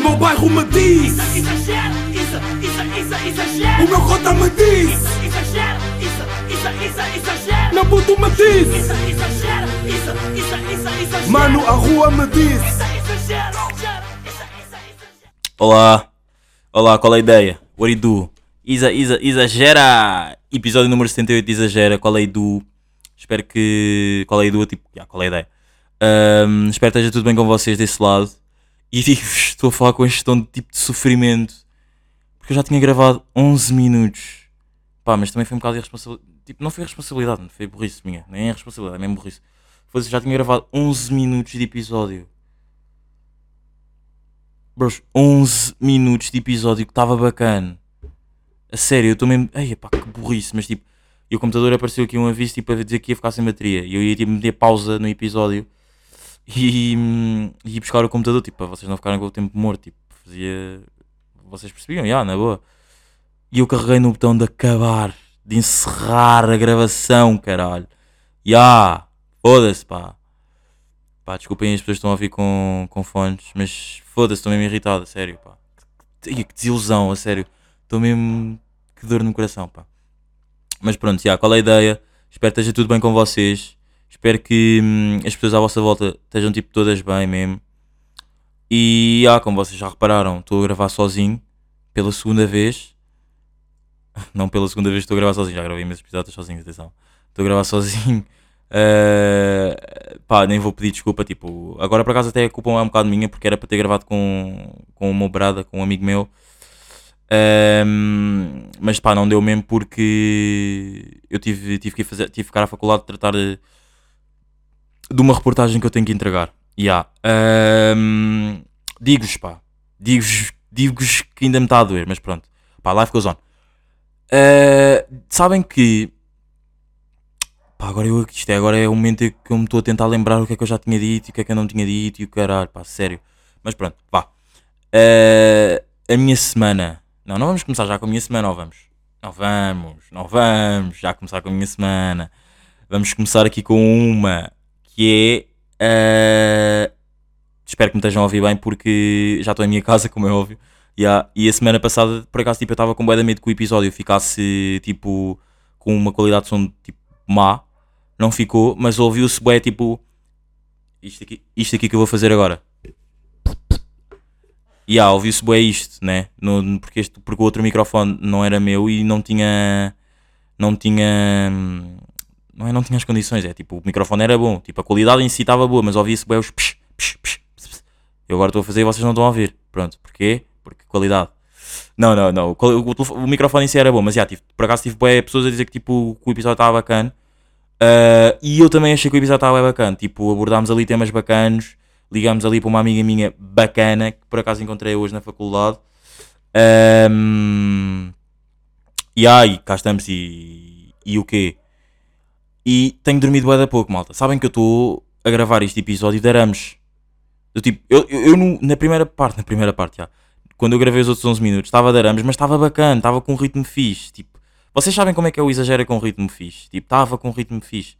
meu bairro me diz Isso, exagero, isso, isso, isso, exagero. O meu cota me diz Isso, exagero, isso, isso, isso, exagero. Meu puto me diz Isso, exagero, isso, isso, isso, exagero. Mano, a rua me diz Isso, exagero. Olá, olá, qual é a ideia? What do you do? Isa, isa, exagera! Episódio número 78 de Exagera, qual é a do? Espero que. Qual é a do? Tipo, yeah, qual é a ideia? Ahm, espero que esteja tudo bem com vocês desse lado. E digo-vos, estou a falar com este tom de tipo de sofrimento. Porque eu já tinha gravado 11 minutos. Pá, mas também foi um bocado de irresponsabilidade. Tipo, não foi responsabilidade, foi burrice minha. Nem é responsabilidade, é mesmo burrice. Foi, já tinha gravado 11 minutos de episódio. Bros, 11 minutos de episódio que estava bacana. A sério, eu estou mesmo. Ai, pá, que burrice. Mas tipo, e o computador apareceu aqui um aviso tipo, a dizer que ia ficar sem bateria. E eu ia tipo, meter pausa no episódio e hum, ia buscar o computador, tipo, para vocês não ficarem com o tempo morto. Tipo, fazia. Vocês percebiam, já, na boa. E eu carreguei no botão de acabar, de encerrar a gravação, caralho. Já, foda-se, pá. Pá, desculpem as pessoas que estão a ouvir com, com fones, mas foda-se, estou mesmo irritado, a sério, pá. Ih, que desilusão, a sério. Estou mesmo. Que dor no coração, pá. Mas pronto, já, qual é a ideia? Espero que esteja tudo bem com vocês. Espero que hum, as pessoas à vossa volta estejam tipo todas bem mesmo. E ah, como vocês já repararam, estou a gravar sozinho pela segunda vez. Não pela segunda vez estou a gravar sozinho, já gravei imensos episódios sozinho, atenção. Estou a gravar sozinho. Eh, pá, nem vou pedir desculpa, tipo, agora por acaso até a culpa é um bocado minha porque era para ter gravado com, com uma brada, com um amigo meu. Ehm, mas pá, não deu mesmo porque eu tive, tive, que, fazer, tive que ficar à faculdade de tratar de, de uma reportagem que eu tenho que entregar. Yeah. Ehm, digo-vos, pá, digo-vos digo que ainda me está a doer, mas pronto. Pá, life goes on. Eh, sabem que Pá, agora eu, isto é, agora é o momento em que eu me estou a tentar lembrar o que é que eu já tinha dito e o que é que eu não tinha dito e o caralho, pá, sério. Mas pronto, vá. Eh, a minha semana. Não, não vamos começar já com a minha semana, ou vamos? Não vamos, não vamos já começar com a minha semana. Vamos começar aqui com uma que é. eh, espero que me estejam a ouvir bem porque já estou em minha casa, como é óbvio. Yeah. E a semana passada, por acaso, tipo, eu estava com medo que o episódio ficasse tipo com uma qualidade de som tipo má. Não ficou, mas ouviu-se bué tipo isto aqui, isto aqui que eu vou fazer agora. E yeah, ouviu-se bué isto, né? No, porque, este, porque o outro microfone não era meu e não tinha. Não tinha. Não é? Não tinha as condições, é tipo, o microfone era bom, tipo, a qualidade em si estava boa, mas ouvia-se bué os psh, psh, psh, psh. Eu agora estou a fazer e vocês não estão a ouvir. Pronto, porquê? Porque qualidade. Não, não, não. O, o o microfone em si era bom, mas já, tive, por acaso tive bué pessoas a dizer que, tipo, o episódio estava bacana. Ah, e eu também achei que o episódio estava bem bacana. Tipo, abordámos ali temas bacanos, ligámos ali para uma amiga minha bacana, que por acaso encontrei hoje na faculdade. Ahm, e aí, cá estamos e, e o quê? E tenho dormido bem da pouco, malta. Sabem que eu estou a gravar este episódio de arames. Eu, tipo, eu, eu, eu no- na primeira parte, na primeira parte, já, quando eu gravei os outros 11 minutos, estava de arames, mas estava bacana, estava com um ritmo fixe. Tipo, vocês sabem como é que é o exagero com ritmo fixe? Tipo, estava com ritmo fixe.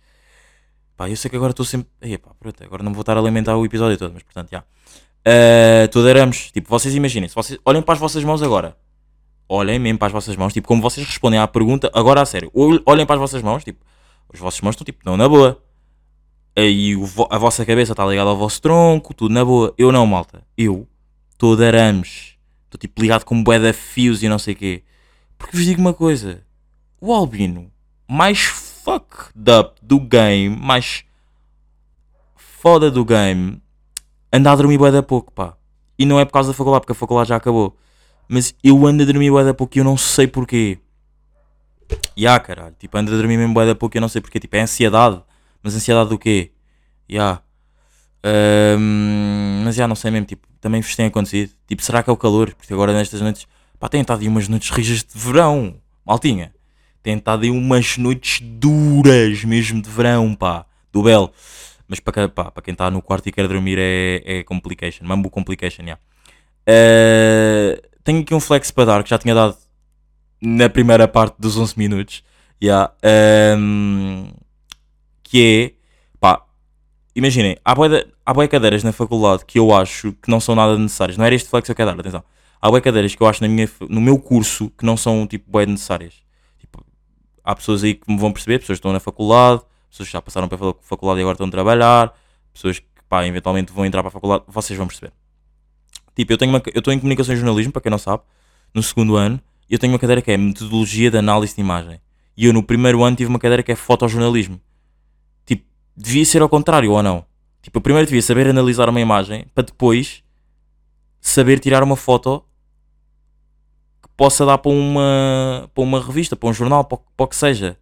Pá, eu sei que agora estou sempre. Ei, pá, pronto, agora não vou estar a lamentar o episódio todo, mas portanto, já. Uh, Estou de arames. Tipo, vocês imaginem, se vocês olhem para as vossas mãos agora. Olhem mesmo para as vossas mãos, tipo, como vocês respondem à pergunta, agora a sério. Ol- Olhem para as vossas mãos, tipo, as vossas mãos estão tipo, não na boa. Aí vo- a vossa cabeça está ligada ao vosso tronco, tudo na boa. Eu não, malta. Eu estou de arames. Estou tipo ligado com bué de fios e não sei o quê. Porque vos digo uma coisa. O Albino mais fucked up do game, mais foda do game, anda a dormir bué da pouco, pá. E não é por causa da faculdade, porque a faculdade já acabou. Mas eu ando a dormir bué da pouco e eu não sei porquê. Ya, caralho. Tipo, ando a dormir mesmo bué da pouco eu não sei porquê. Tipo, é ansiedade. Mas ansiedade do quê? Ya. Ahm, mas já não sei mesmo, tipo, também vos tem acontecido. Tipo, será que é o calor? Porque agora nestas noites, pá, tem estado aí umas noites rijas de verão, maltinha. Tem estado aí umas noites duras mesmo de verão, pá, do belo. Mas para, pá, para quem está no quarto e quer dormir é, é complication, mambo complication, já. Eh, tenho aqui um flex para dar que já tinha dado na primeira parte dos 11 minutos, já. Ahm, que é, pá, imaginem, há de- há bué cadeiras na faculdade que eu acho que não são nada necessárias. Não era este flex que eu quero dar, atenção. Há bué cadeiras que eu acho na minha, no meu curso que não são, tipo, bué necessárias. Tipo, há pessoas aí que me vão perceber, pessoas que estão na faculdade, pessoas que já passaram pela faculdade e agora estão a trabalhar, pessoas que, pá, eventualmente vão entrar para a faculdade, vocês vão perceber. Tipo, eu tenho eu estou em comunicação e jornalismo, para quem não sabe, no segundo ano, eu tenho uma cadeira que é metodologia de análise de imagem. E eu no primeiro ano tive uma cadeira que é fotojornalismo. Tipo, devia ser ao contrário ou não? Tipo, eu primeiro devia saber analisar uma imagem para depois saber tirar uma foto que possa dar para uma, para uma revista, para um jornal, para, para o que seja.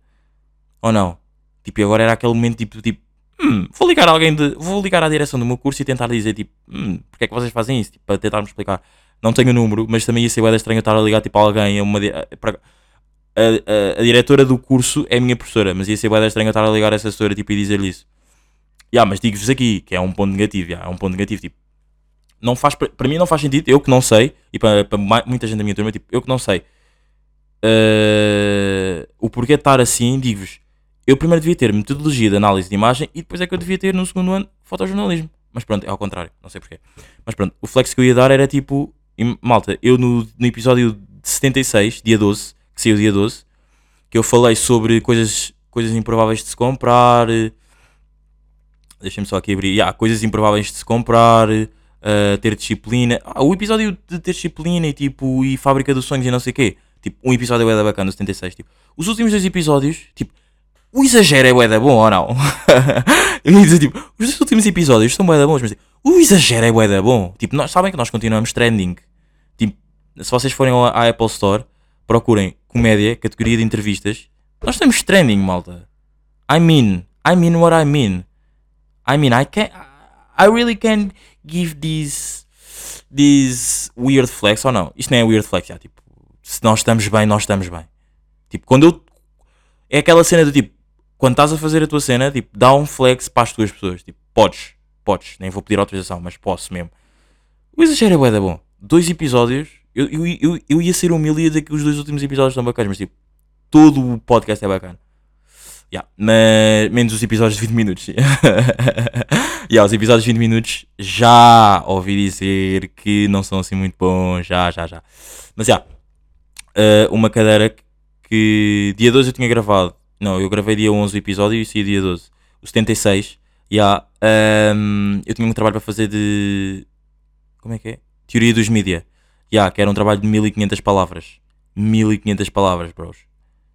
Ou não? Tipo, e agora era aquele momento tipo, tipo hum, vou ligar a alguém de. Vou ligar à direção do meu curso e tentar dizer tipo, hum, porque é que vocês fazem isso? Tipo, para tentar-me explicar. Não tenho o número, mas também ia ser da estranho estar a ligar tipo a alguém, a uma. a- a, a, diretora do curso é a minha professora, mas ia ser da estranho estar a ligar a essa professora tipo, e dizer-lhe isso. Ya, mas digo-vos aqui que é um ponto negativo, ya, é um ponto negativo, tipo, não faz, para mim não faz sentido, eu que não sei, e para, para muita gente da minha turma, tipo, eu que não sei, eh, o porquê de estar assim, digo-vos, eu primeiro devia ter metodologia de análise de imagem e depois é que eu devia ter no segundo ano fotojornalismo. Mas pronto, é ao contrário, não sei porquê. Mas pronto, o flex que eu ia dar era tipo, im- malta, eu no, no episódio de 76, dia 12, que saiu dia 12, que eu falei sobre coisas, coisas improváveis de se comprar. eh, Deixem-me só aqui abrir. Yeah, coisas improváveis de se comprar, eh, ter disciplina. Ah, o episódio de ter disciplina e tipo, e fábrica dos sonhos e não sei o quê. Tipo, um episódio é da bacana, o 76. Tipo, os últimos dois episódios, tipo, o exagero é bué da bom ou não? tipo, os últimos episódios são bué da bons, mas tipo, o exagero é bué da bom. Tipo, nós, sabem que nós continuamos trending. Se vocês forem à Apple Store, procurem comédia, categoria de entrevistas. Nós estamos trending, malta. I mean, I mean what I mean. I mean, I can I really can give these these weird flex ou não? Isto não é weird flex, já, tipo, se nós estamos bem, nós estamos bem. Tipo, quando eu é aquela cena do tipo, quando estás a fazer a tua cena, tipo, dá um flex para as tuas pessoas, tipo, podes, podes, nem vou pedir autorização, mas posso mesmo. O exagero é bom. Dois episódios, eu, eu, eu, eu ia ser humilde e ia dizer que os dois últimos episódios estão bacanas, mas tipo, todo o podcast é bacana. Yeah, mas menos os episódios de 20 minutos. yeah, os episódios de 20 minutos já ouvi dizer que não são assim muito bons. Já, já, já. Mas já. eh, uma cadeira que, dia 12 eu tinha gravado. Não, eu gravei dia 11 o episódio e saí dia 12. O 76. Yeah, ehm, eu tinha um trabalho para fazer de. Como é que é? Teoria dos mídia. Yeah, que era um trabalho de 1500 palavras. 1500 palavras, bros.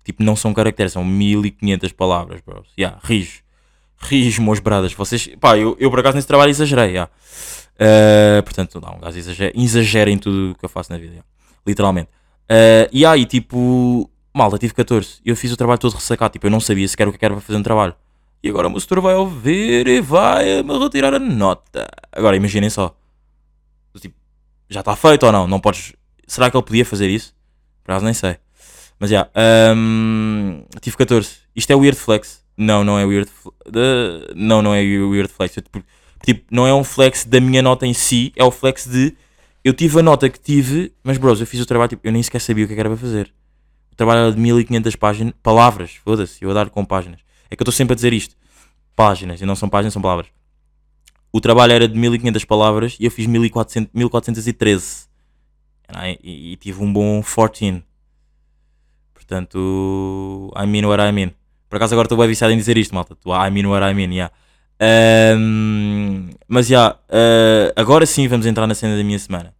Tipo, não são caracteres, são 1500 palavras, bros. Yeah, rijo. Rijo, meus bradas. Vocês, pá, eu, eu por acaso nesse trabalho exagerei, yeah. Eh, portanto, não, um gajo exagera, exagera em tudo o que eu faço na vida, yeah. literalmente. Eh, e aí, tipo, malta, tive 14. Eu fiz o trabalho todo ressacado, tipo, eu não sabia sequer o que era para fazer um trabalho. E agora o meu setor vai ouvir e vai me retirar a nota. Agora, imaginem só. Já está feito ou não? Não podes. Será que ele podia fazer isso? Por acaso nem sei. Mas já, hum, tive 14. Isto é weird flex? Não, não é weird flex. não, não é weird flex. Tipo, tipo, não é um flex da minha nota em si, é o flex de eu tive a nota que tive, mas bros, eu fiz o trabalho, tipo, eu nem sequer sabia o que é era para fazer. O trabalho era de 1500 páginas, palavras, foda-se, eu a dar com páginas. É que eu estou sempre a dizer isto. Páginas, e não são páginas, são palavras. O trabalho era de 1500 palavras e eu fiz 1400, 1413. E, e, tive um bom 14. Portanto, I mean what I mean. Por acaso agora estou bem viciado em dizer isto, malta. I mean what I mean, yeah. Ahm, mas já, yeah, ah, agora sim vamos entrar na cena da minha semana.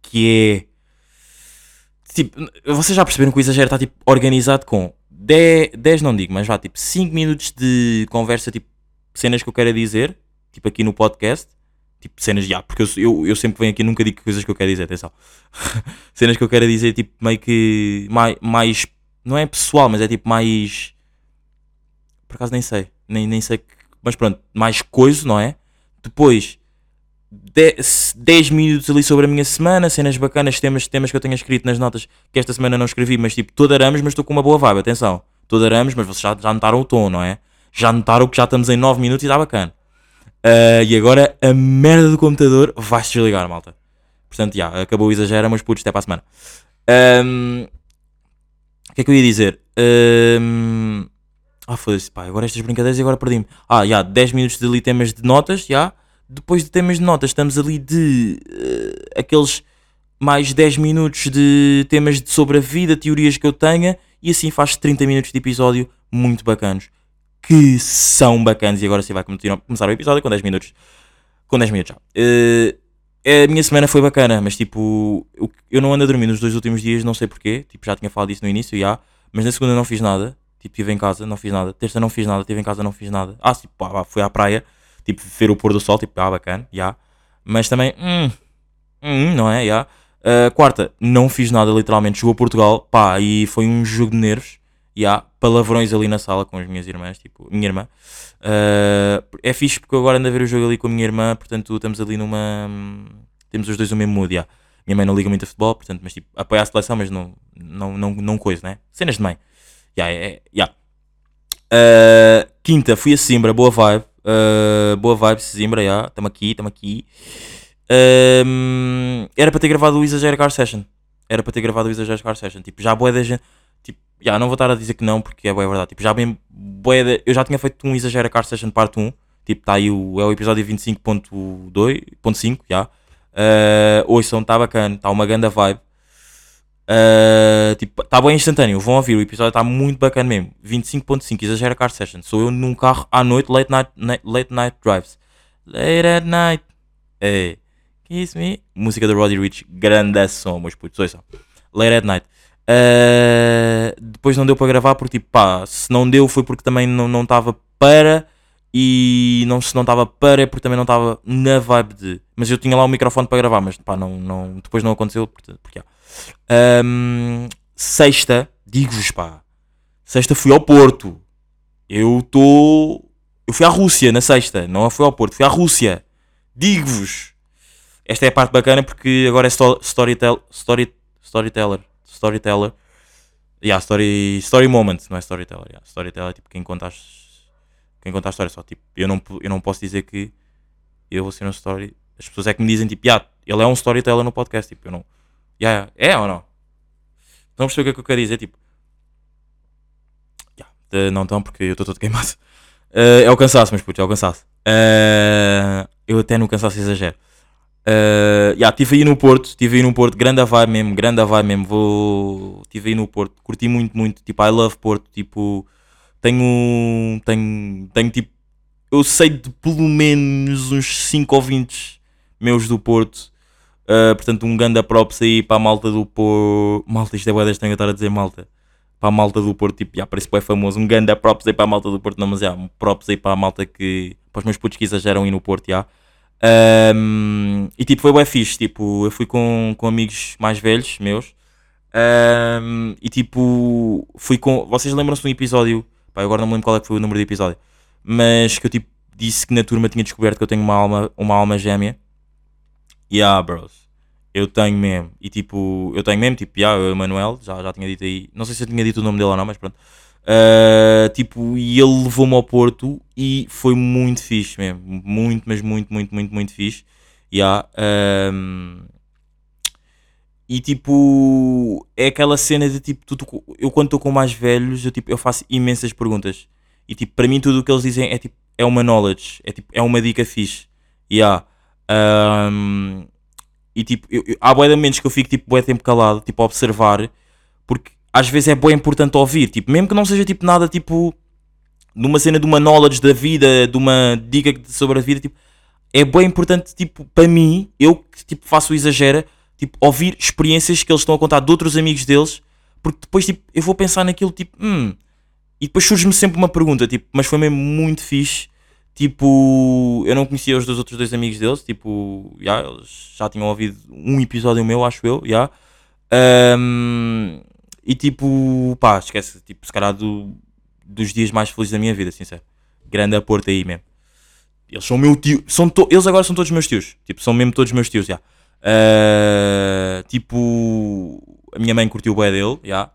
Que é. Tipo, vocês já perceberam que o exagero está tipo, organizado com 10, 10 não digo, mas vá tipo 5 minutos de conversa, tipo cenas que eu quero dizer, tipo aqui no podcast. Tipo cenas, já, porque eu, eu, eu sempre venho aqui nunca digo coisas que eu quero dizer, atenção. cenas que eu quero dizer, tipo meio que mais, mais não é pessoal, mas é tipo mais. Por acaso nem sei. Nem, nem sei. que- Mas pronto, mais coisa, não é? Depois, 10 minutos ali sobre a minha semana, cenas bacanas, temas, temas que eu tenho escrito nas notas que esta semana não escrevi, mas tipo, todo arames, mas estou com uma boa vibe, atenção. Todo arames, mas vocês já, já notaram o tom, não é? Já notaram que já estamos em 9 minutos e está bacana. Ah, e agora a merda do computador vai-se desligar, malta. Portanto, já, acabou o exagero, mas putos, até para a semana. Ahm, o que é que eu ia dizer? Ahm, Ah, foda-se, pá, agora estas brincadeiras e agora perdi-me. Ah, já, 10 minutos de ali temas de notas, já. Depois de temas de notas, estamos ali de eh, aqueles mais 10 minutos de temas de sobre a vida, teorias que eu tenha, e assim faz 30 minutos de episódio muito bacanos. Que são bacanas. E agora sim vai começar o episódio com 10 minutos. Com 10 minutos já. Eh, a minha semana foi bacana, mas tipo, eu, não ando a dormir nos dois últimos dias, não sei porquê. Tipo, já tinha falado disso no início, já. Mas na segunda não fiz nada. Tipo, estive em casa, não fiz nada. Terça não fiz nada, estive em casa, não fiz nada. Ah, tipo, pá, fui à praia, tipo, ver o pôr do sol, tipo, ah, bacana, já. Mas também, hum, hum, não é, já. Uh, quarta, não fiz nada, literalmente. Jogou Portugal, pá, e foi um jogo de nervos. E há palavrões ali na sala com as minhas irmãs, tipo, minha irmã. Uh, é fixe porque eu agora ando a ver o jogo ali com a minha irmã, portanto estamos ali numa. Temos os dois o mesmo mood, já. Minha mãe não liga muito a futebol, portanto, mas tipo, apoia a seleção, mas não, não, não, não coisa, né? Cenas de mãe. Já, é, já. Uh, quinta, fui a Simbra, boa vibe. Uh, boa vibe, Simbra, já. Estamos aqui, estamos aqui. Um, era para ter gravado o Exagero Car Session. Era para ter gravado o Exagero Car Session. Tipo, já boa da gente. Já não vou estar a dizer que não, porque é boa verdade. Tipo, já bem de- Eu já tinha feito um Exagero Car Session parte 1. Tipo, está aí o, é o episódio 25.2.5, já. Uh, ouçam, está bacana, está uma grande vibe. Uh, tipo, está bem instantâneo, vão ouvir, o episódio está muito bacana mesmo. 25.5, exagera car session. Sou eu num carro à noite, late night, late night drives. Late at night. Hey, kiss me. Música da Roddy Rich, grande som, meus putos, ouçam. Late at night. Uh, depois não deu para gravar porque, tipo, pá, se não deu foi porque também não estava para. E não, se não estava para é porque também não estava na vibe de. Mas eu tinha lá o microfone para gravar, mas pá, não, não, depois não aconteceu porque, porque. Ahm, sexta, digo-vos pá, sexta fui ao Porto. Eu estou. Eu fui à Rússia na sexta, não fui ao Porto, fui à Rússia. Digo-vos. Esta é a parte bacana porque agora é sto- storytell, story, storyteller. Storyteller. Yeah, story, story moment, não é storyteller. Yeah. Storyteller é tipo quem conta, as, quem conta a história só. Tipo, eu não, eu não posso dizer que eu vou ser um story. As pessoas é que me dizem tipo, yeah, ele é um storyteller no podcast. Tipo, eu não. Yeah, yeah. É ou não? Estão a perceber o que é que eu quero dizer? Tipo, yeah, não estão porque eu estou todo queimado. Eh, é o cansaço, mas puto, é o cansaço. Eh, eu até no cansaço exagero. Uh, yeah, tive aí no Porto, tive aí no Porto, grande vibe mesmo, grande vibe mesmo. Vou, tive aí no Porto, curti muito, muito. Tipo, I love Porto. Tipo, tenho, tenho, tenho tipo, eu sei de pelo menos uns 5 ouvintes meus do Porto. Uh, portanto, um ganda props aí para a malta do Porto. Malta, isto é boa estranho eu estar a dizer malta. Para a malta do Porto, tipo, já parece que é famoso. Um ganda props aí para a malta do Porto, não, mas já, props aí para a malta que. para os meus putos que exageram aí no Porto, já. Um, e tipo, foi bem fixe. Tipo, eu fui com, com amigos mais velhos meus. Um, e tipo, fui com. Vocês lembram-se de um episódio? Pá, agora não me lembro qual é que foi o número do episódio. Mas que eu tipo disse que na turma tinha descoberto que eu tenho uma alma, uma alma gêmea. Yeah, bros. Eu tenho mesmo. E tipo, eu tenho mesmo, tipo, yeah, eu, Manuel, já, já tinha dito aí. Não sei se eu tinha dito o nome dele ou não, mas pronto. Uh, tipo, e ele levou-me ao Porto e foi muito fixe mesmo. Muito, mas muito, muito, muito, muito fixe. Yeah, um, e tipo, é aquela cena de tipo, tu- tu- eu quando estou com mais velhos, eu, tipo, eu faço imensas perguntas. E tipo, para mim tudo o que eles dizem é tipo, é uma knowledge, é tipo, é uma dica fixe. Yeah. Um, e tipo, eu, eu, há de momentos que eu fico tipo, bué tempo calado, tipo, a observar, porque às vezes é bué importante ouvir, tipo, mesmo que não seja tipo nada tipo de uma cena de uma knowledge da vida, de uma dica sobre a vida, tipo, é bem importante, tipo, para mim, eu que tipo, faço exagera, tipo, ouvir experiências que eles estão a contar de outros amigos deles, porque depois, tipo, eu vou pensar naquilo, tipo, hum, e depois surge-me sempre uma pergunta, tipo, mas foi mesmo muito fixe, tipo, eu não conhecia os dois outros dois amigos deles, tipo, já, eles já tinham ouvido um episódio meu, acho eu, já, Ahm, e tipo, pá, esquece, tipo, se calhar do, dos dias mais felizes da minha vida, sincero, grande a Porto aí mesmo. Eles são meu tio. São to- eles agora são todos meus tios. Tipo, são mesmo todos meus tios, já. Ah, tipo, a minha mãe curtiu o bué dele, já.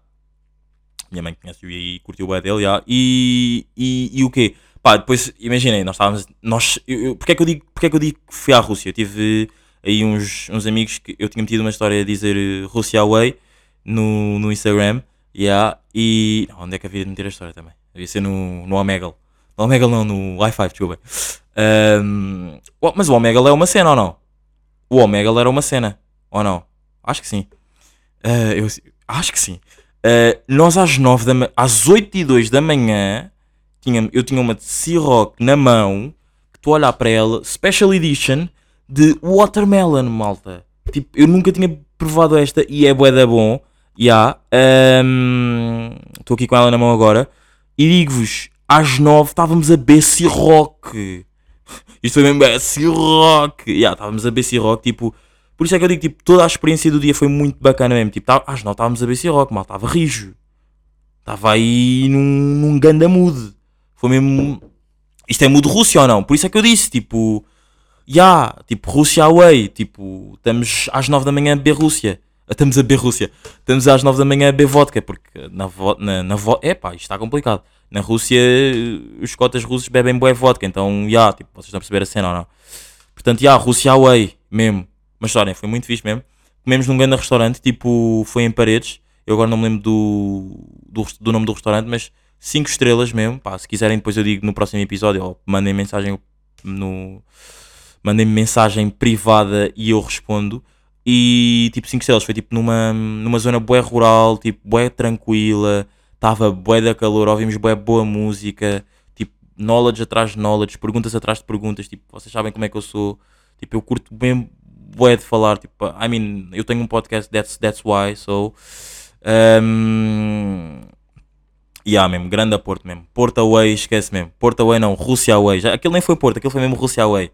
Minha mãe conhece-o e curtiu o bué dele, já. E, e, e o quê? Pá, depois, imaginem, nós estávamos... Nós, eu, eu, porque, é que eu digo, porque é que eu digo que fui à Rússia? Eu tive aí uns, uns amigos que eu tinha metido uma história a dizer eh, Rússia Away no, no Instagram. Yeah, e. Onde é que havia de meter a história também? Havia ser no, no Omegle. No Omegle não, no Wi-Fi, desculpa. Oh, mas o Omegle é uma cena ou não? O Omegle era uma cena, ou não? Acho que sim. Ah, eu, acho que sim. Ah, nós às 9 da às 8 e 2 da manhã, tinha, eu tinha uma de Ciroc na mão, que tu olhar para ela, Special Edition de Watermelon, malta. Tipo, eu nunca tinha provado esta e é bué da bom. Já. Estou aqui com ela na mão agora. E digo-vos, às 9 estávamos a beber Ciroc. Isto foi mesmo bem Ciroc. Já, estávamos a beber Ciroc, tipo... Por isso é que eu digo, tipo, toda a experiência do dia foi muito bacana mesmo. Tipo, tá- às 9 estávamos a beber Ciroc, mal, estava rijo. Estava aí num, num ganda mood. Foi mesmo... Isto é mood Rússia ou não? Por isso é que eu disse, tipo... Ya, tipo, Rússia away. Tipo, estamos às 9 da manhã a beber Rússia. Estamos a beber Rússia. Estamos às 9 da manhã a beber vodka, porque na vo na, na vo Epá, isto está complicado. Na Rússia, eh, os cotas russos bebem bué vodka, então, ya, tipo, vocês estão a perceber a cena ou não? Portanto, ya, Rússia away, mesmo. Mas olhem, foi muito fixe mesmo. Comemos num grande restaurante, tipo, foi em Paredes. Eu agora não me lembro do, do, do nome do restaurante, mas 5 estrelas mesmo. Pá, se quiserem, depois eu digo no próximo episódio, ou mandem mensagem no. Mandem mensagem privada e eu respondo. E tipo 5 estrelas, foi tipo numa, numa zona bué rural, tipo bué tranquila, estava bué da calor, ouvimos bué boa música, tipo knowledge atrás de knowledge, perguntas atrás de perguntas, tipo, vocês sabem como é que eu sou, tipo, eu curto bem bué de falar, tipo, I mean, eu tenho um podcast, that's, that's why, so, um, yeah, mesmo, grande Porto mesmo, Porto Away, esquece mesmo, Porto Away não, Rússia Away, já, aquilo nem foi Porto, aquilo foi mesmo Rússia Away,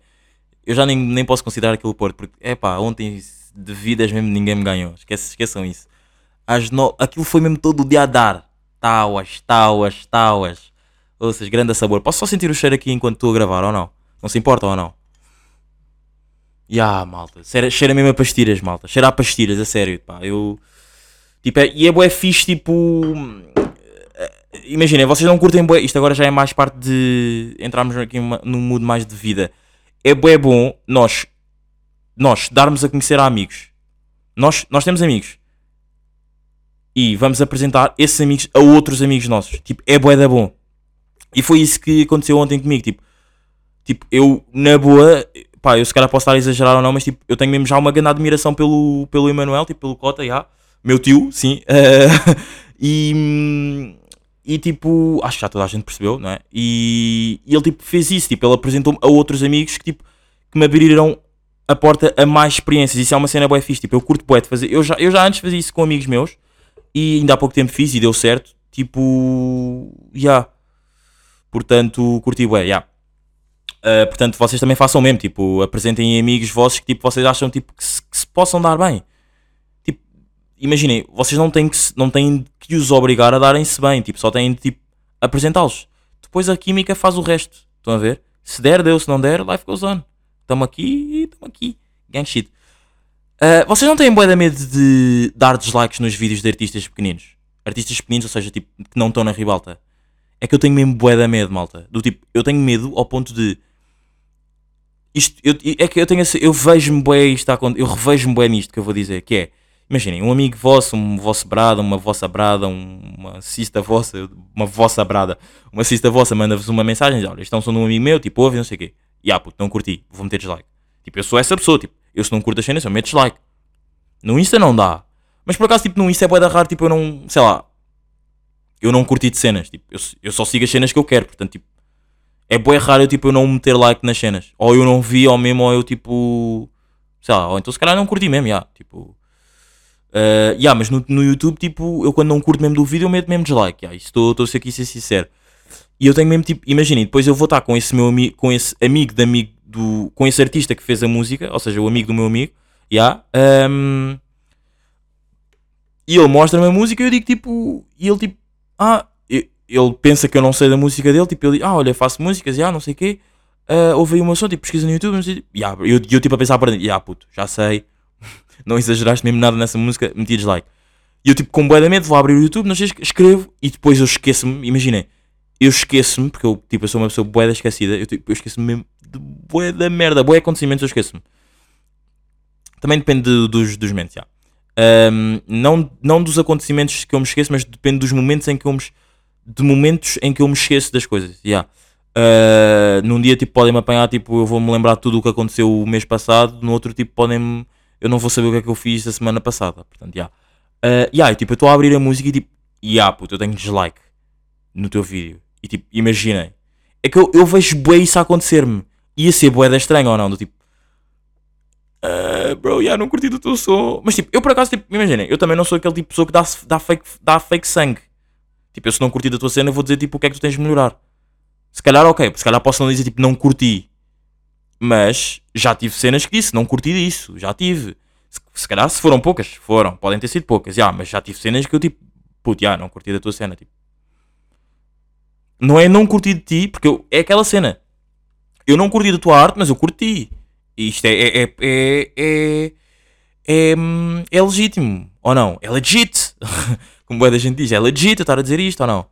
eu já nem, nem posso considerar aquilo Porto, porque, é pá, ontem de vidas mesmo ninguém me ganhou, Esquece, esqueçam isso, às no... aquilo foi mesmo todo o dia a dar, tauas, tauas, tauas, ou seja, grande sabor, posso só sentir o cheiro aqui enquanto estou a gravar, ou não? Não se importa ou não? Ya, malta. Cheira, mesmo a pastilhas, malta. Cheira a pastilhas, a sério. Pá. Eu. Tipo, é, e é bué fixe, tipo. eh, Imaginem, vocês não curtem bué. Isto agora já é mais parte de. Entrarmos aqui num mood mais de vida. É bué bom nós. Nós darmos a conhecer a amigos. Nós, nós temos amigos. E vamos apresentar esses amigos a outros amigos nossos. Tipo, é bué da bom. E foi isso que aconteceu ontem comigo. Tipo, tipo eu, na boa, pá, eu se calhar posso estar a exagerar ou não, mas tipo, eu tenho mesmo já uma grande admiração pelo, pelo Emanuel, tipo, pelo Cota, já. Meu tio, sim. eh, e, e tipo, acho que já toda a gente percebeu, não é? E, e ele tipo fez isso, tipo, ele apresentou-me a outros amigos que tipo, que me abriram a porta a mais experiências. Isso é uma cena bué fixe, tipo, eu curto bué de fazer. Eu já, eu já antes fazia isso com amigos meus e ainda há pouco tempo fiz e deu certo. Tipo, já. Portanto, curti bué, já. Uh, portanto, vocês também façam o mesmo, tipo, apresentem amigos vossos que tipo, vocês acham tipo, que, se, que se possam dar bem. Tipo, imaginem, vocês não têm, que, não têm que os obrigar a darem-se bem, tipo, só têm de tipo, apresentá-los. Depois a química faz o resto. Estão a ver? Se der, deu, se não der, life goes on. Estamos aqui estamos aqui. Gang shit. Uh, vocês não têm de medo de dar dislikes nos vídeos de artistas pequeninos? Artistas pequeninos, ou seja, tipo, que não estão na ribalta. É que eu tenho mesmo de medo, malta. Do tipo, eu tenho medo ao ponto de isto, eu, é que eu tenho eu vejo-me bem isto eu revejo-me bem nisto que eu vou dizer, que é, imaginem, um amigo vosso, um vosso brada, uma vossa brada, um- uma cista vossa, uma vossa brada, uma cista vossa manda-vos uma mensagem, olha, isto é um som de um amigo meu, tipo, ouve, não sei o quê. E ah, puto, não curti, vou meter dislike. Tipo, eu sou essa pessoa, tipo, eu se não curto as cenas, eu meto dislike. No Insta não dá. Mas por acaso, tipo, no Insta é bué raro, tipo, eu não, sei lá, eu não curti de cenas, tipo, eu, eu só sigo as cenas que eu quero, portanto, tipo, é bué raro tipo, eu não meter like nas cenas. Ou eu não vi, ou mesmo, ou eu, tipo, sei lá, ou então se calhar não curti mesmo, já, tipo... Uh, yeah, mas no, no YouTube, tipo, eu quando não curto mesmo do vídeo, eu meto mesmo dislike, yeah, estou estou a ser aqui ser sincero. E eu tenho mesmo, tipo, imaginem, depois eu vou estar com esse meu amigo, com esse amigo de amigo do, com esse artista que fez a música, ou seja, o amigo do meu amigo, yeah, um, e ele mostra-me a música e eu digo, tipo, e ele, tipo, ah, ele pensa que eu não sei da música dele, tipo, ele diz, ah, olha, faço músicas, já, não sei o quê, ah, ouve aí meu som, tipo, pesquisa no YouTube, não sei, e eu, eu, tipo, a pensar para dentro, já, puto, já sei, não exageraste mesmo nada nessa música, meti dislike. E eu, tipo, com bué de medo, vou abrir o YouTube, não sei, escrevo, e depois eu esqueço-me, imaginem, eu esqueço-me, porque eu, tipo, eu sou uma pessoa bué da esquecida, eu, tipo, eu esqueço-me mesmo de bué da merda, bué acontecimentos, eu esqueço-me. Também depende de- dos, dos momentos, já. Ahm, não, não dos acontecimentos que eu me esqueço, mas depende dos momentos em que eu me, de momentos em que eu me esqueço das coisas. Yeah. Ah, num dia tipo podem-me apanhar, tipo, eu vou-me lembrar tudo o que aconteceu o mês passado, no outro tipo podem-me. Eu não vou saber o que é que eu fiz a semana passada. Portanto, yeah. Ah, yeah, tipo, eu estou a abrir a música e tipo, yeah, puto, eu tenho dislike no teu vídeo. E tipo, imaginem. É que eu, eu vejo bué isso acontecer-me. Ia ser bué da estranha ou não? Do tipo, "Ah, bro, já não curti do teu som. Mas tipo, eu por acaso, tipo, imaginem, eu também não sou aquele tipo de pessoa que dá, dá, fake, dá fake sangue. Tipo, eu se não curti da tua cena, vou dizer tipo o que é que tu tens de melhorar. Se calhar, ok, se calhar posso não dizer tipo não curti. Mas já tive cenas que disse, não curti disso, já tive. Se, se calhar se foram poucas, foram, podem ter sido poucas, já, mas já tive cenas que eu tipo, puto, já, não curti da tua cena, tipo. Não é não curti de ti, porque eu- é aquela cena. Eu não curti da tua arte, mas eu curti. E isto é, é, é, é, é, é, é legítimo, ou não? É legit. Como boa da gente diz, é legit eu estar a dizer isto ou não?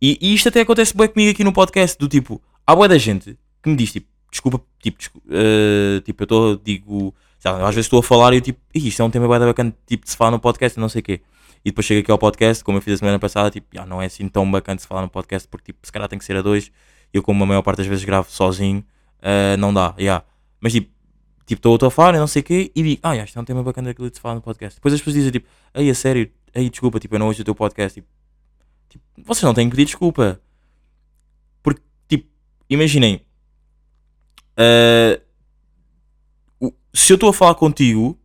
E, e isto até acontece bem comigo aqui no podcast, do tipo, há boa da gente que me diz, tipo, desculpa, tipo, descu- eh, tipo eu estou, digo, às vezes estou a falar e eu tipo, "Ih, isto é um tema bem bacana, tipo, de se falar no podcast e não sei o quê. E depois chego aqui ao podcast, como eu fiz a semana passada, tipo, "Ah, não é assim tão bacana de se falar no podcast, porque tipo, se calhar tem que ser a dois, eu como a maior parte das vezes gravo sozinho, eh, não dá, yeah. Mas tipo, tipo, estou a falar não sei o quê, e digo, ah, yeah, isto é um tema bacana daquilo de se falar no podcast. Depois as pessoas dizem, tipo, ei, a sério, ei, desculpa, tipo, eu não ouço o teu podcast, tipo, tipo, vocês não têm que pedir desculpa. Porque, tipo, imaginem, o- se eu estou a falar contigo,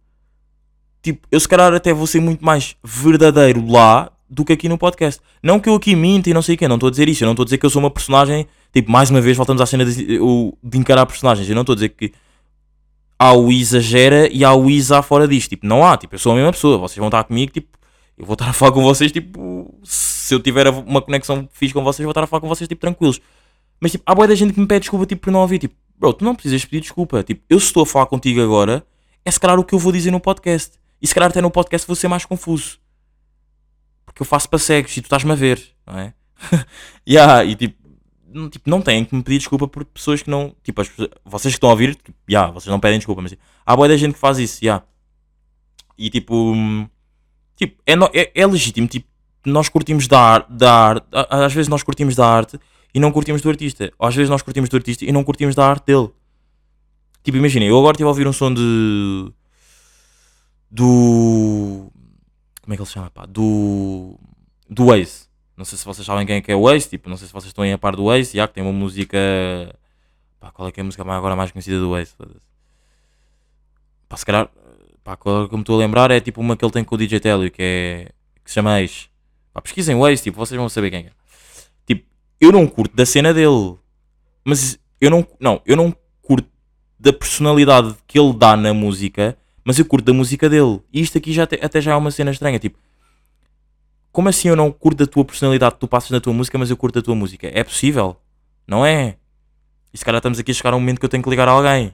tipo, eu se calhar até vou ser muito mais verdadeiro lá do que aqui no podcast. Não que eu aqui minta e não sei o quê, não estou a dizer isso, eu não estou a dizer que eu sou uma personagem, tipo, mais uma vez voltamos à cena de, de encarar personagens, eu não estou a dizer que há o exagera e há o isa fora disto, tipo, não há, tipo, eu sou a mesma pessoa, vocês vão estar comigo, tipo, eu vou estar a falar com vocês, tipo, se eu tiver uma conexão fixe com vocês, vou estar a falar com vocês, tipo, tranquilos. Mas, tipo, há boa da gente que me pede desculpa, tipo, por não ouvir, tipo, bro, tu não precisas pedir desculpa, tipo, eu se estou a falar contigo agora, é se calhar o que eu vou dizer no podcast. E se calhar até no podcast vou ser mais confuso. Porque eu faço para cegos e tu estás-me a ver, não é? yeah, e tipo, não- tipo, não têm que me pedir desculpa por pessoas que não. Tipo, as vocês que estão a ouvir, tipo, yeah, vocês não pedem desculpa, mas tipo, há boa da gente que faz isso, yeah. E tipo, tipo é, no- é, é legítimo, tipo, nós curtimos da arte, da arte, às vezes nós curtimos da arte e não curtimos do artista, ou às vezes nós curtimos do artista e não curtimos da arte dele. Tipo, imaginem, eu agora estive a ouvir um som de. Do. Como é que ele se chama? Pá? Do. do Waze. Não sei se vocês sabem quem é que é o Waze, tipo, não sei se vocês estão aí a par do Waze, já que tem uma música. Pá, qual é que é a música mais- agora mais conhecida do? Foda-se. Pá, se calhar. Pá, qual que me estou a lembrar é tipo uma que ele tem com o DJ Telio, que é. que se chama Ace. Pá, pesquisem Waze, tipo, vocês vão saber quem é. Tipo, eu não curto da cena dele. Mas eu não. Não, eu não curto da personalidade que ele dá na música, mas eu curto da música dele. E isto aqui já te- até já é uma cena estranha. Tipo, como assim eu não curto da tua personalidade que tu passas na tua música, mas eu curto da tua música? É possível? Não é? E se calhar estamos aqui a chegar a um momento que eu tenho que ligar a alguém.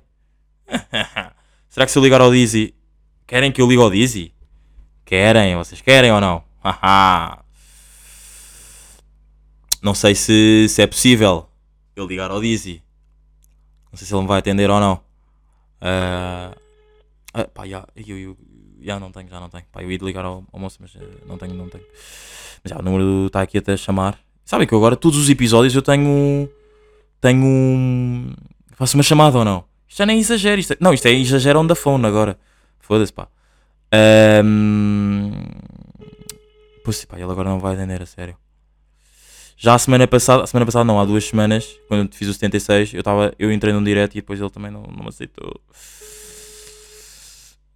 Será que se eu ligar ao Dizzy, querem que eu ligue ao Dizzy? Querem? Vocês querem ou não? Não sei se, se é possível eu ligar ao Dizzy. Não sei se ele me vai atender ou não. Ah, ah, pá, já, eu, eu, já não tenho, já não tenho. Pá, eu ia ligar ao, ao moço, mas eh, não tenho, não tenho. Mas já, o número está aqui até a chamar. Sabem que eu agora, todos os episódios, eu tenho. Tenho. um- Faço uma chamada ou não? Isto já nem é exagero. Isto é- não, isto é exagero on the phone agora. Foda-se, pá. Ahm, Pois, pá, ele agora não vai atender, a sério. Já a semana passada, a semana passada não, há duas semanas, quando eu fiz o 76, eu, tava, eu entrei num direct e depois ele também não, não me aceitou.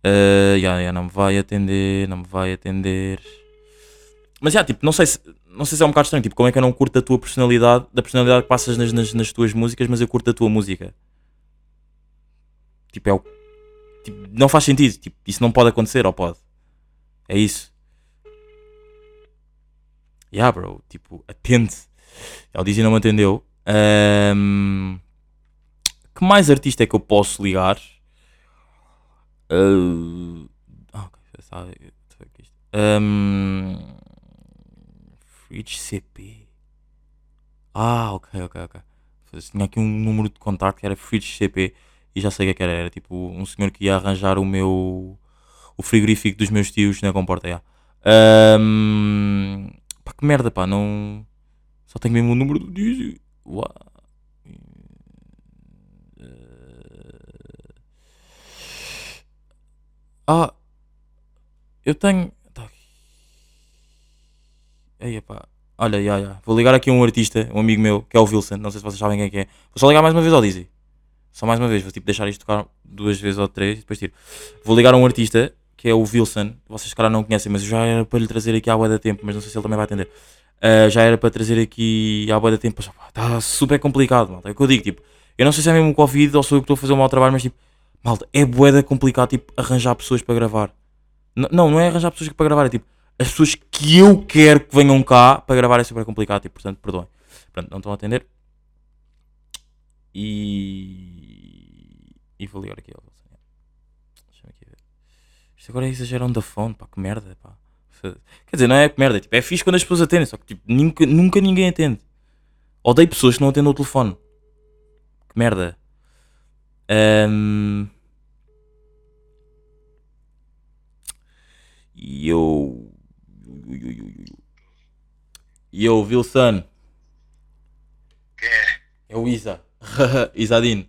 Uh, já, já, não me vai atender, não me vai atender. Mas já, tipo, não sei se, não sei se é um bocado estranho, tipo, como é que eu não curto da tua personalidade, da personalidade que passas nas, nas, nas tuas músicas, mas eu curto da tua música. Tipo, é o. Tipo, não faz sentido, tipo, isso não pode acontecer, ou pode? É isso. Yeah, bro, tipo, atende. Ele dizia não me atendeu. Ahm, que mais artista é que eu posso ligar? Uh, aqui isto. Um, Fridge CP. Ah, ok, ok, ok. Tinha aqui um número de contacto que era Fridge CP e já sei o que é que era. Era tipo um senhor que ia arranjar o meu o frigorífico dos meus tios na comporta, já. Ahm, pá, que merda, pá, não. Só tenho mesmo o número do Dizzy. Uau. Ah, eu tenho. Tá aqui. Ei, pá. Olha, já, já. Vou ligar aqui a um artista, um amigo meu, que é o Wilson. Não sei se vocês sabem quem é é. Vou só ligar mais uma vez ao Dizzy. Só mais uma vez. Vou tipo deixar isto tocar duas vezes ou três e depois tiro. Vou ligar a um artista, que é o Wilson. Vocês, calhar, não conhecem, mas eu já era para lhe trazer aqui à boa da tempo, mas não sei se ele também vai atender. Ah, já era para trazer aqui à boa da tempo, está super complicado, malta. É o que eu digo, tipo, eu não sei se é mesmo Covid ou sou eu que estou a fazer um mau trabalho, mas tipo, malta, é boeda complicado, tipo, arranjar pessoas para gravar. N- não, não é arranjar pessoas para gravar, é tipo, as pessoas que eu quero que venham cá para gravar é super complicado, tipo, portanto, perdoem. Pronto, não estão a atender. E. E vou ligar aqui. Deixa-me aqui ver. Isto agora é exagerão da fone, pá, que merda, pá. Quer dizer, não é que merda, tipo, é fixe quando as pessoas atendem, só que tipo, nunca, nunca ninguém atende. Odeio pessoas que não atendem o telefone. Que merda. Ahm. E eu. E eu, Wilson. Quem é? É o Isa. Isadine.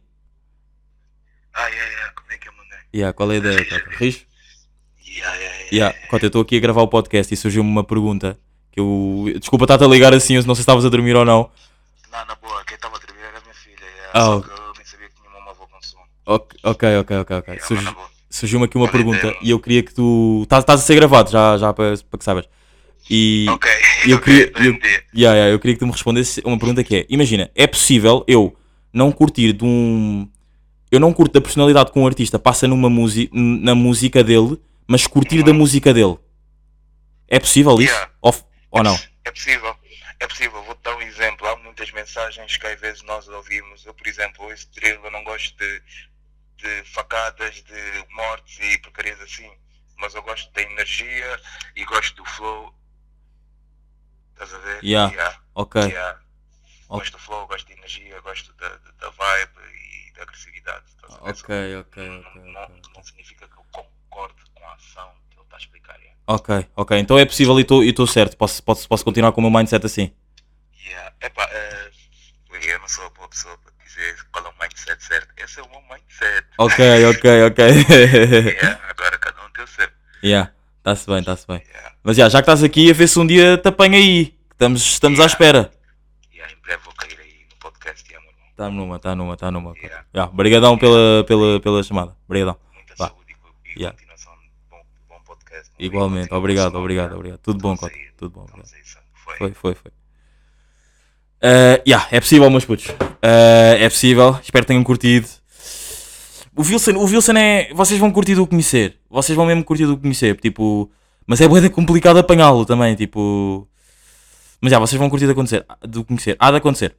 Ah, yeah, yeah, como é que é, mano? Yeah, qual é a ideia, Cota? Rijo? Yeah, yeah, yeah. Yeah, Cota, eu estou aqui a gravar o podcast e surgiu-me uma pergunta que eu. Desculpa estar-te a ligar assim, eu não sei se estavas a dormir ou não. Não, na boa, quem estava a dormir era a minha filha. Yeah, Ah, só que eu nem sabia que tinha uma avó com sono. Ok, ok, ok, ok. Yeah, Surgi-. Surgiu-me aqui uma é pergunta e eu queria que tu. Estás estás a ser gravado já, já para, para que saibas. E. Ok, e eu queria- eu-. Yeah, yeah, eu queria que tu me respondesse uma pergunta que é: Imagina, é possível eu não curtir de um. Eu não curto da personalidade que um artista passa numa música, na música dele, mas curtir da música dele. É possível isso? Yeah. Ou, ou não? É possível, é possível. Vou-te dar um exemplo. Há muitas mensagens que às vezes nós ouvimos. Eu, por exemplo, esse drill, eu não gosto de, de facadas, de mortes e porcarias assim. Mas eu gosto da energia e gosto do flow. Estás a ver? Yeah. Ok. Yeah. Ok. Gosto do flow, gosto de energia, gosto da, da, vibe e da agressividade. Ok, ok, Não, ok. não, ok. não significa que eu concordo com a ação que ele está a explicar. Yeah. Ok, ok. Então é possível e estou certo. Posso, posso, posso continuar com o meu mindset assim. Yeah. Epá, eh, eu não sou a boa pessoa para dizer qual é o mindset certo. Esse é o meu mindset. Ok, ok, ok. Yeah, agora cada um tem o seu. yeah, está-se bem, está-se bem. Yeah. Mas já, já que estás aqui, a ver se um dia te apanha aí. Estamos, estamos à Yeah. espera. Yeah, em breve vou cair aí no podcast. Yeah, irmão. Está numa, está numa, está numa. Yeah. Yeah, obrigadão pela, pela, pela chamada. Obrigadão. Muita Vá. saúde e, e Yeah. continuação de bom, bom podcast. Igualmente, obrigado, yeah. obrigado, obrigado. Tudo bom, Cota. Tudo bom. Foi, foi, foi. Uh, yeah, é possível, meus putos. Uh, é possível. Espero que tenham curtido. O Wilson, o Wilson é. Vocês vão curtir do conhecer. Vocês vão mesmo curtir do conhecer. Tipo. Mas é bué complicado apanhá-lo também. Tipo. Mas já, vocês vão curtir de acontecer, do conhecer. Há de acontecer.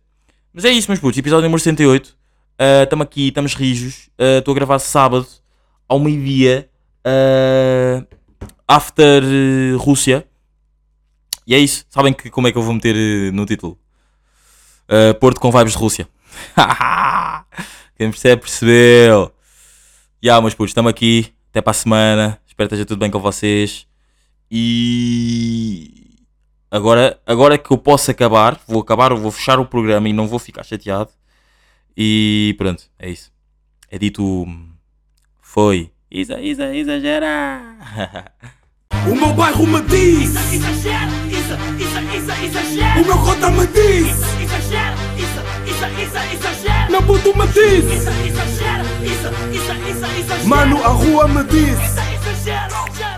Mas é isso, meus putos. Episódio número 68. Estamos aqui, estamos rijos. Uh, Estou a gravar sábado, ao meio-dia. uh, after uh, Rússia. E é isso. Sabem que, como é que eu vou meter uh, no título? Uh, Porto com vibes de Rússia. Quem percebe, percebeu. E yeah, meus putos, estamos aqui. Até para a semana. Espero que esteja tudo bem com vocês. E agora, agora que eu posso acabar, vou acabar, vou fechar o programa e não vou ficar chateado. E pronto, é isso. É dito. Foi. Isa, isa, exagera. O meu bairro me diz, Exagera, isa, isa, isa, exagera. o meu cota me diz, Exagera, isa, isa, isa, exagera. meu puto me Isa, exagera, isa, isa, isa, exagera. mano a rua me diz. Isa, exagera.